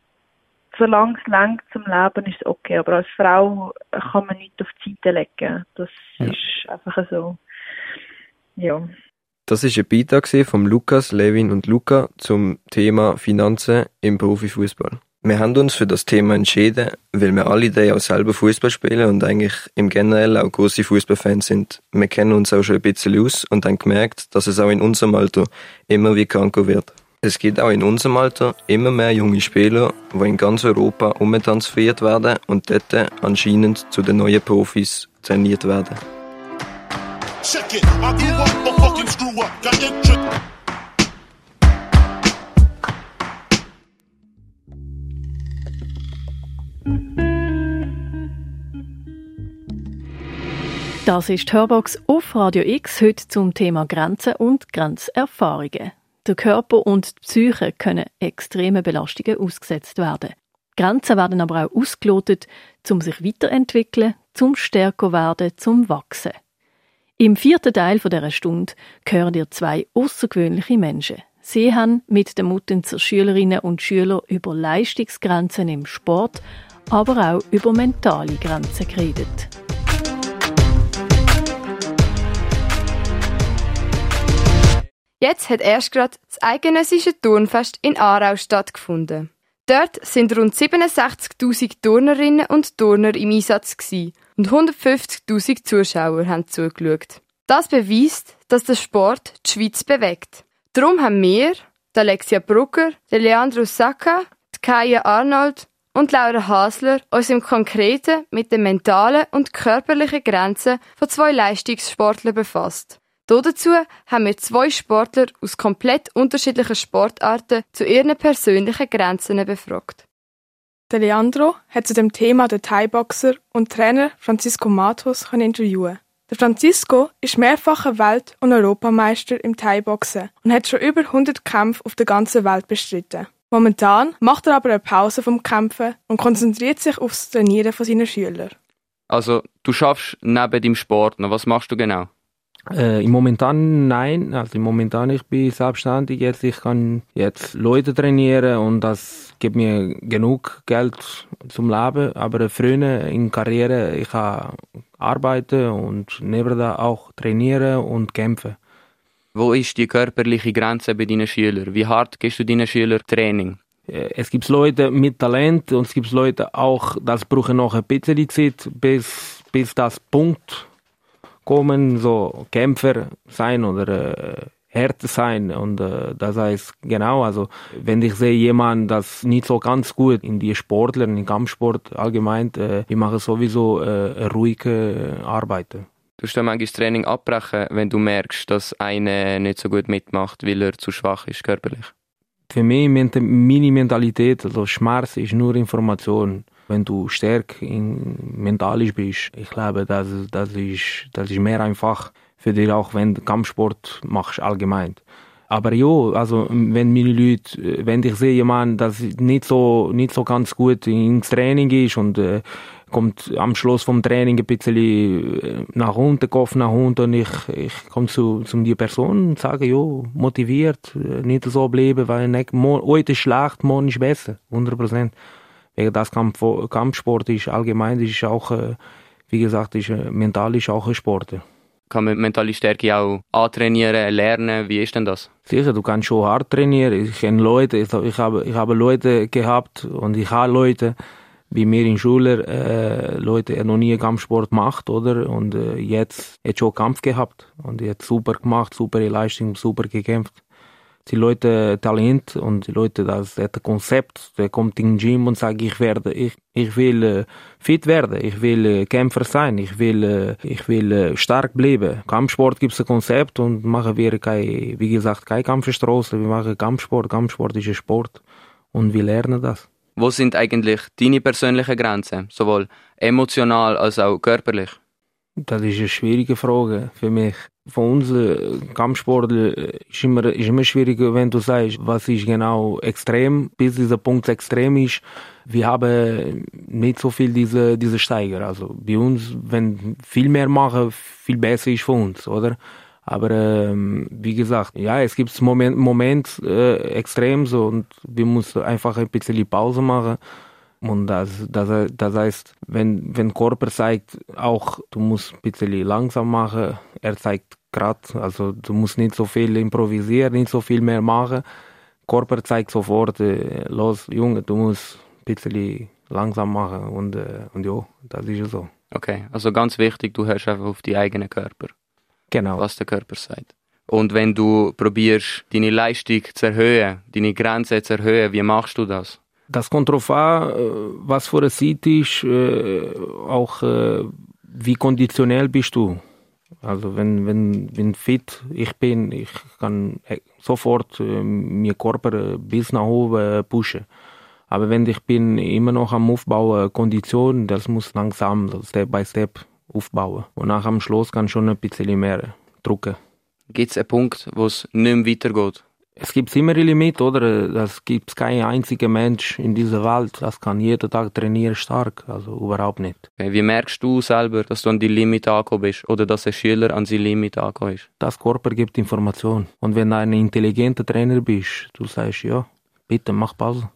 solange es langt zum Leben, ist es okay. Aber als Frau kann man nicht auf die Seite legen. Das ja. ist einfach so. Ja. Das ist ein Beitrag von Lukas, Levin und Luca zum Thema Finanzen im Profifußball. Wir haben uns für das Thema entschieden, weil wir alle die auch selber Fußball spielen und eigentlich im Generell auch große Fußballfans sind. Wir kennen uns auch schon ein bisschen aus und haben gemerkt, dass es auch in unserem Alter immer wie kranker wird. Es gibt auch in unserem Alter immer mehr junge Spieler, die in ganz Europa umtransferiert werden und dort anscheinend zu den neuen Profis trainiert werden. Check it. I Das ist Hörbox auf Radio X heute zum Thema Grenzen und Grenzerfahrungen. Der Körper und die Psyche können extreme Belastungen ausgesetzt werden. Grenzen werden aber auch ausgelotet, um sich weiterentwickeln, zum stärker werden, zum wachsen. Im vierten Teil dieser Stunde hören ihr zwei außergewöhnliche Menschen. Sie haben mit den Muttenzer Schülerinnen und Schülern über Leistungsgrenzen im Sport, aber auch über mentale Grenzen geredet. Jetzt hat erst gerade das eidgenössische Turnfest in Aarau stattgefunden. Dort sind rund 67.000 Turnerinnen und Turner im Einsatz und 150.000 Zuschauer haben zugeschaut. Das beweist, dass der Sport die Schweiz bewegt. Darum haben wir, Alexia Brugger, Leandro Sacca, Kaya Arnold und Laura Hasler uns im Konkreten mit den mentalen und körperlichen Grenzen von zwei Leistungssportlern befasst. Dazu haben wir zwei Sportler aus komplett unterschiedlichen Sportarten zu ihren persönlichen Grenzen befragt. Der Leandro hat zu dem Thema den Thai-Boxer und Trainer Francisco Matos interviewen. Der Francisco ist mehrfacher Welt- und Europameister im Thai-Boxen und hat schon über 100 Kämpfe auf der ganzen Welt bestritten. Momentan macht er aber eine Pause vom Kämpfen und konzentriert sich aufs Trainieren von seinen Schülern. Also, du schaffst neben dem Sport noch. Was machst du genau? Äh, Im Momentan nein, also im Momentan ich bin selbstständig jetzt, ich kann jetzt Leute trainieren und das gibt mir genug Geld zum Leben, aber früher in Karriere ich kann arbeiten und neben da auch trainieren und kämpfen. Wo ist die körperliche Grenze bei deinen Schülern? Wie hart gehst du deinen Schülern Training? Äh, es gibt Leute mit Talent und es gibt Leute auch, das brauchen noch ein bisschen Zeit, bis, bis das Punkt kommen, so Kämpfer sein oder äh, härter sein und äh, das heißt genau, also wenn ich sehe jemand, das nicht so ganz gut in die Sportler, in Kampfsport allgemein, äh, ich mache sowieso äh, ruhige Arbeit. Du musst dann manchmal das Training abbrechen, wenn du merkst, dass einer nicht so gut mitmacht, weil er zu schwach ist körperlich. Für mich meine Mentalität, also Schmerz ist nur Information wenn du stark mentalisch bist, ich glaube, das, das, ist, das ist mehr einfach für dich auch, wenn du Kampfsport machst allgemein. Aber ja, also wenn meine Leute, wenn ich sehe jemanden, das nicht so nicht so ganz gut ins Training ist und äh, kommt am Schluss vom Training ein bisschen äh, nach unten, Kopf nach unten und ich, ich komme zu, zu die Person und sage, ja, motiviert, äh, nicht so bleiben, weil nicht, heute ist schlecht, morgen ist besser, 100 Prozent wegen das Kampf, Kampfsport ist allgemein, ist auch, äh, wie gesagt, ist, mental ist auch ein Sport. Kann man mentale Stärke auch antrainieren, lernen? Wie ist denn das? Sicher, du kannst schon hart trainieren. Ich kenne Leute, ich, habe, ich habe Leute gehabt und ich habe Leute, wie mir in Schule, äh, Leute, noch nie Kampfsport gemacht, oder? Und äh, jetzt hat schon Kampf gehabt und jetzt super gemacht, super Leistung, super gekämpft die Leute Talent und die Leute das, das Konzept, der kommt in den Gym und sagt, ich werde, ich, ich will äh, fit werden, ich will äh, Kämpfer sein, ich will, äh, ich will äh, stark bleiben. Kampfsport gibt es ein Konzept und machen wir kein, wie gesagt, keine Kampfstraße, wir machen Kampfsport, Kampfsport ist ein Sport und wir lernen das. Wo sind eigentlich deine persönlichen Grenzen, sowohl emotional als auch körperlich? Das ist eine schwierige Frage für mich. Von uns äh, Kampfsportler äh, ist immer, ist immer schwierig, wenn du sagst, was ist genau extrem, bis dieser Punkt extrem ist. Wir haben nicht so viel diese, diese Steiger. Also bei uns, wenn viel mehr machen, viel besser ist für uns, oder? Aber ähm, wie gesagt, ja, es gibt Moment, Moment äh, extrem so und wir müssen einfach ein bisschen Pause machen und das, das, das heißt, wenn, wenn Körper zeigt, auch du musst ein bisschen langsam machen, er zeigt gerade, also du musst nicht so viel improvisieren, nicht so viel mehr machen. Körper zeigt sofort, äh, los Junge, du musst bisschen langsam machen und, äh, und ja, das ist ja so. Okay, also ganz wichtig, du hörst einfach auf die eigenen Körper. Genau. Was der Körper sagt. Und wenn du probierst, deine Leistung zu erhöhen, deine Grenze zu erhöhen, wie machst du das? Das kommt darauf an, äh, was für eine Zeit ist, äh, auch äh, wie konditionell bist du. Also wenn, wenn, wenn fit ich bin, ich kann sofort mir Körper bis nach oben pushen. Aber wenn ich bin immer noch am Aufbauen, Kondition, das muss langsam, Step by Step aufbauen. Und nach am Schluss kann schon ein bisschen mehr drücken. Gibt es einen Punkt, wo es nicht mehr weitergeht? Es gibt immer ein Limit, oder? Das gibt keinen einzigen Mensch in dieser Welt, das kann jeden Tag trainieren stark, also überhaupt nicht. Okay, wie merkst du selber, dass du an die Limit angekommen bist oder dass ein Schüler an die Limit angekommen ist? Das Körper gibt Information. Und wenn du ein intelligenter Trainer bist, du sagst, ja, bitte mach Pause.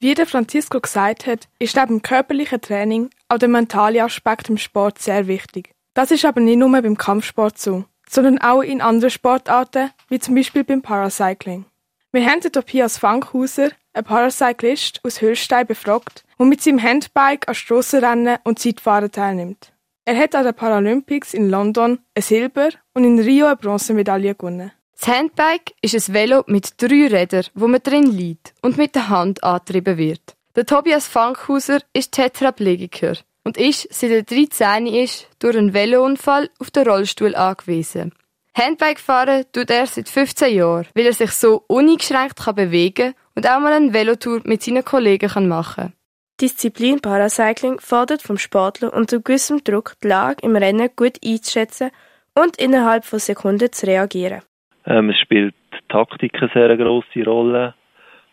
Wie der Francisco gesagt hat, ist neben dem körperlichen Training auch der mentale Aspekt im Sport sehr wichtig. Das ist aber nicht nur beim Kampfsport so sondern auch in anderen Sportarten, wie zum Beispiel beim Paracycling. Wir haben den Tobias Fankhauser, einen Paracyclist aus Hülstein, befragt, der mit seinem Handbike an Strassenrennen und Zeitfahren teilnimmt. Er hat an den Paralympics in London ein Silber- und in Rio eine Bronzemedaille gewonnen. Das Handbike ist ein Velo mit drei Rädern, wo man drin liegt und mit der Hand angetrieben wird. Der Tobias Fankhauser ist Tetraplegiker und ist, seit er 13 ist, durch einen Velounfall auf den Rollstuhl angewiesen. Handbike fahren tut er seit 15 Jahren, weil er sich so uneingeschränkt kann und auch mal eine Velotour mit seinen Kollegen kann machen Disziplin Paracycling fordert vom Sportler unter gewissem Druck die Lage im Rennen gut einzuschätzen und innerhalb von Sekunden zu reagieren. Ähm, es spielt Taktik eine sehr grosse Rolle,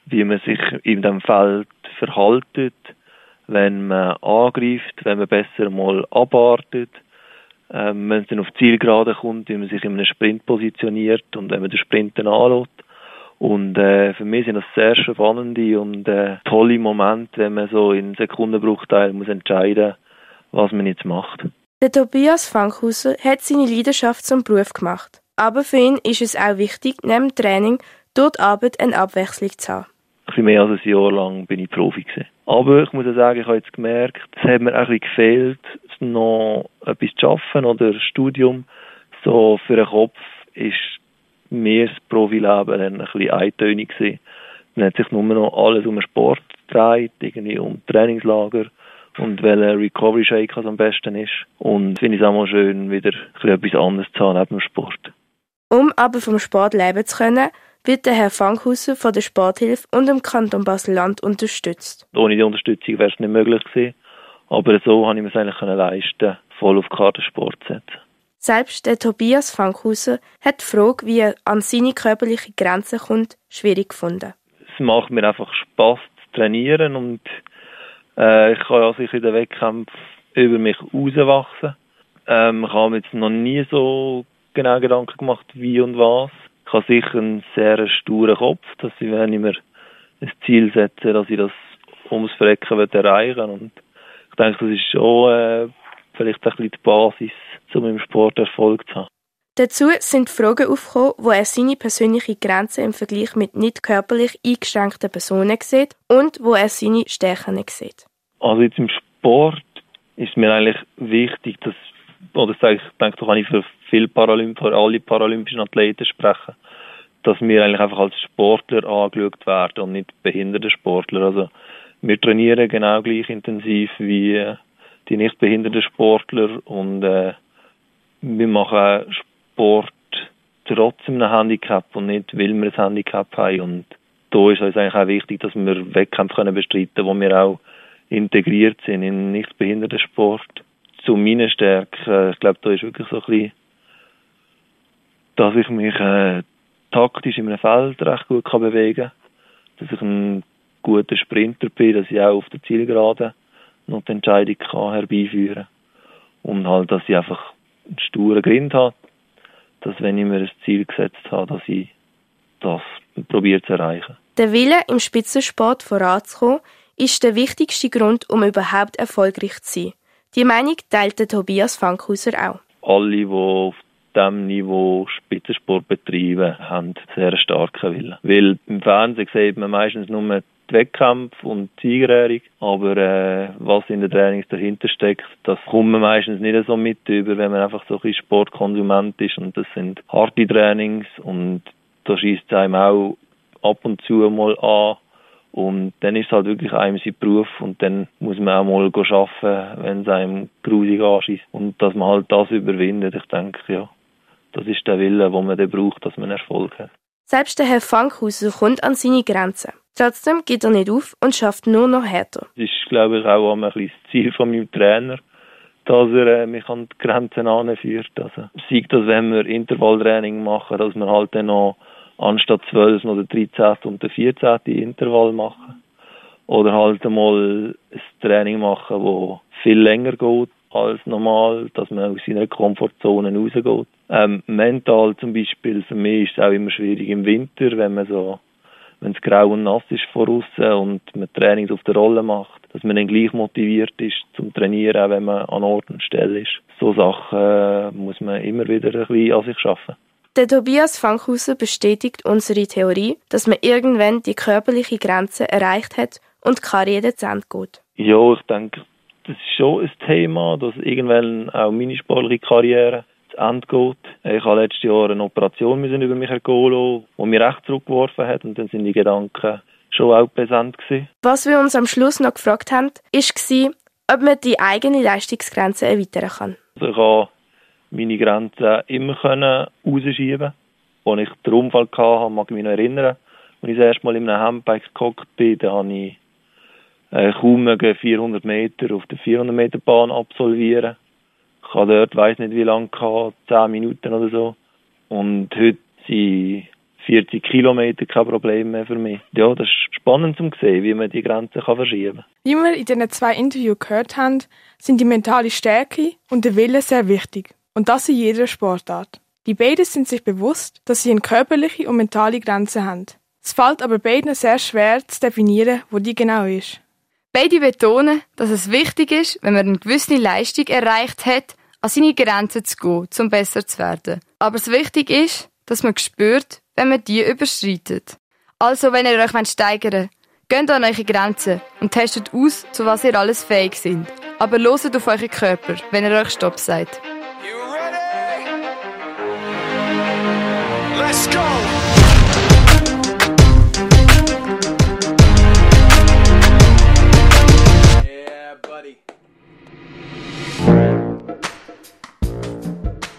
wie man sich in dem Feld verhaltet, wenn man angreift, wenn man besser mal abwartet, ähm, wenn es dann auf Zielgerade kommt, wie man sich in einem Sprint positioniert und wenn man den Sprint dann anlässt. Und äh, für mich sind das sehr spannende und äh, tolle Momente, wenn man so in Sekundenbruchteilen muss entscheiden was man jetzt macht. Der Tobias Fankhauser hat seine Leidenschaft zum Beruf gemacht. Aber für ihn ist es auch wichtig, neben Training dort Arbeit eine Abwechslung zu haben bisschen mehr als ein Jahr lang bin ich Profi gewesen. Aber ich muss auch sagen, ich habe jetzt gemerkt, es hat mir ein bisschen gefehlt, noch etwas zu schaffen oder ein Studium. So für den Kopf ist mir das Profileben ein bisschen eintönig gewesen. Dann hat sich nur noch alles um den Sport gedreht, irgendwie um Trainingslager und welcher Recovery Shake am besten ist. Und finde ich es auch mal schön, wieder etwas anderes zu haben neben dem Sport. Um aber vom Sport leben zu können, wird der Herr Fankhauser von der Sporthilfe und dem Kanton Basel-Land unterstützt. Ohne die Unterstützung wäre es nicht möglich gewesen. Aber so konnte ich mir es eigentlich leisten, voll auf Kartensport zu setzen. Selbst der Tobias Fankhauser hat die Frage, wie er an seine körperliche Grenze kommt, schwierig gefunden. Es macht mir einfach Spaß zu trainieren und äh, ich kann also in den Wettkämpfen über mich rauswachsen. Ähm, ich habe jetzt noch nie so genau Gedanken gemacht, wie und was. Ich habe sicher einen sehr sturen Kopf, dass ich, wenn ich mir ein Ziel setze, dass ich das ums Verrecken erreichen will. Und ich denke, das ist schon äh, vielleicht ein bisschen die Basis, um im Sport Erfolg zu haben. Dazu sind Fragen aufgekommen, wo er seine persönliche Grenzen im Vergleich mit nicht körperlich eingeschränkten Personen sieht und wo er seine Stärken sieht. Also jetzt im Sport ist mir eigentlich wichtig, dass oder sage ich, denke, da kann ich für viele Paralymp für alle paralympischen Athleten sprechen, dass wir eigentlich einfach als Sportler angeschaut werden und nicht behinderte Sportler. Also wir trainieren genau gleich intensiv wie die nicht behinderten Sportler und äh, wir machen Sport trotz einem Handicap und nicht, weil wir ein Handicap haben. Und da ist uns eigentlich auch wichtig, dass wir Wettkämpfe können bestreiten können, wo wir auch integriert sind in nicht behinderten Sport zu meinen Stärken. Ich glaube, da ist wirklich so ein bisschen, dass ich mich äh, taktisch in einem Feld recht gut kann bewegen kann, dass ich ein guter Sprinter bin, dass ich auch auf der Zielgerade noch die Entscheidung kann herbeiführen und halt, dass ich einfach einen sturen Grind habe, dass wenn ich mir ein Ziel gesetzt habe, dass ich das probiere zu erreichen. Der Wille, im Spitzensport voranzukommen, ist der wichtigste Grund, um überhaupt erfolgreich zu sein. Die Meinung teilt Tobias Fankhauser auch. Alle, die auf diesem Niveau Spitzensport betreiben, haben sehr starken Willen. Weil im Fernsehen sieht man meistens nur die Wettkämpfe und die Siegerehrung, aber äh, was in den Trainings dahinter steckt, das kommt man meistens nicht so mit über, wenn man einfach so ein Sportkonsument ist und das sind harte Trainings und da schießt es einem auch ab und zu mal an und dann ist es halt wirklich einem sein Beruf und dann muss man auch mal arbeiten, wenn es einem grusig anschießt und dass man halt das überwindet, ich denke, ja, das ist der Wille, den man dann braucht, dass man Erfolg hat. Selbst der Herr Fankhauser kommt an seine Grenzen. Trotzdem geht er nicht auf und schafft nur noch härter. Das ist, glaube ich, auch ein bisschen das Ziel von meinem Trainer, dass er äh, mich an die Grenzen anführt. Also, sei das, wenn wir Intervalltraining machen, dass wir halt dann noch anstatt 12 noch den 13. und den 14. Intervall machen. Oder halt einmal ein Training machen, das viel länger geht als normal, dass man aus seiner Komfortzone rausgeht. Ähm, mental zum Beispiel, für mich ist es auch immer schwierig im Winter, wenn man so, wenn es grau und nass ist vor und man Trainings auf der Rolle macht, dass man dann gleich motiviert ist zum Trainieren, auch wenn man an Ort und Stelle ist. So Sachen äh, muss man immer wieder ein bisschen an sich schaffen. Der Tobias Fankhauser bestätigt unsere Theorie, dass man irgendwann die körperliche Grenze erreicht hat und die Karriere zu Ende geht. Ja, ich denke, das ist schon ein Thema, dass irgendwann auch meine sportliche Karriere zu Ende geht. Ich habe letztes Jahr eine Operation müssen über mich ergehen lassen, die mich recht zurückgeworfen hat und dann sind die Gedanken schon auch präsent gewesen. Was wir uns am Schluss noch gefragt haben, war, ob man die eigene Leistungsgrenze erweitern kann. Also ich konnte meine Grenzen immer können rausschieben. Als ich den Unfall hatte, mag ich mich noch erinnern, als ich das erste Mal in einem Handbike gehockt bin, da habe ich äh, kaum 400 Meter auf der 400 Meter Bahn absolvieren. Ich habe dort, weiß nicht wie lange gehabt, 10 Minuten oder so. Und heute sind 40 Kilometer kein Problem mehr für mich. Ja, das ist spannend zu sehen, wie man die Grenzen kann verschieben kann. Wie wir in diesen zwei Interviews gehört haben, sind die mentale Stärke und der Wille sehr wichtig. Und das in jeder Sportart. Die beiden sind sich bewusst, dass sie eine körperliche und mentale Grenze haben. Es fällt aber beiden sehr schwer zu definieren, wo die genau ist. Beide betonen, dass es wichtig ist, wenn man eine gewisse Leistung erreicht hat, an seine Grenzen zu gehen, um besser zu werden. Aber es wichtig ist, dass man spürt, wenn man die überschreitet. Also, wenn ihr euch steigern wollt, geht an eure Grenzen und testet aus, zu was ihr alles fähig seid. Aber loset auf euren Körper, wenn ihr euch Stopp sagt. Let's go!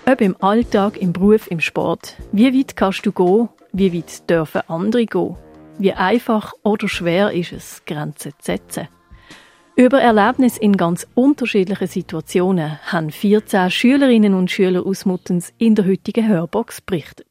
Ob im Alltag, im Beruf, im Sport. Wie weit kannst du gehen? Wie weit dürfen andere gehen? Wie einfach oder schwer ist es, Grenzen zu setzen? Über Erlebnisse in ganz unterschiedlichen Situationen haben 14 Schülerinnen und Schüler aus Muttens in der heutigen Hörbox berichtet.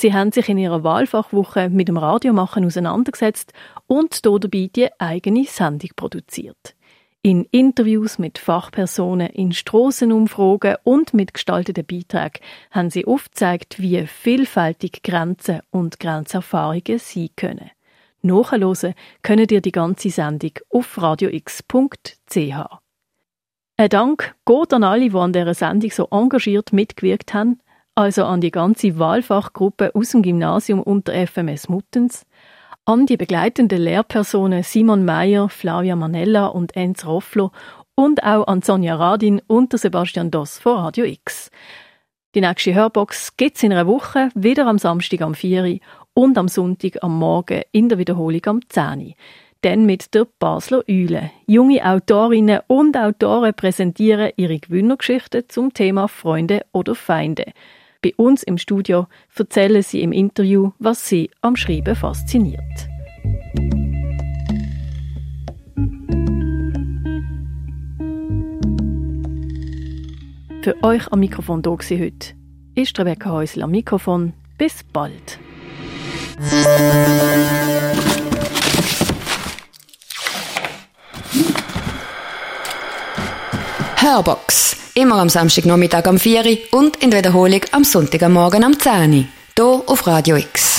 Sie haben sich in ihrer Wahlfachwoche mit dem Radiomachen auseinandergesetzt und dabei die eigene Sendung produziert. In Interviews mit Fachpersonen, in Strassenumfragen und mit gestalteten Beiträgen haben sie aufgezeigt, wie vielfältig Grenzen und Grenzerfahrungen sein können. Nachhören können ihr die ganze Sendung auf radiox.ch. Ein Dank geht an alle, die an dieser Sendung so engagiert mitgewirkt haben, also an die ganze Wahlfachgruppe aus dem Gymnasium unter FMS Muttens, an die begleitenden Lehrpersonen Simon Meyer, Flavia Manella und Enz Rofflo und auch an Sonja Radin und Sebastian Doss von Radio X. Die nächste Hörbox gibt es in einer Woche, wieder am Samstag am 4 und am Sonntag am Morgen in der Wiederholung am 10 Dann mit der Basler Eule. Junge Autorinnen und Autoren präsentieren ihre Gewinnergeschichten zum Thema Freunde oder Feinde. Bei uns im Studio erzählen sie im Interview, was sie am Schreiben fasziniert. Für euch am Mikrofon da heute ist Rebecca Häusl am Mikrofon. Bis bald. Hörbox Immer am Samstagnachmittag am 4 und in Wiederholung am Sonntagmorgen am 10 Hier auf Radio X.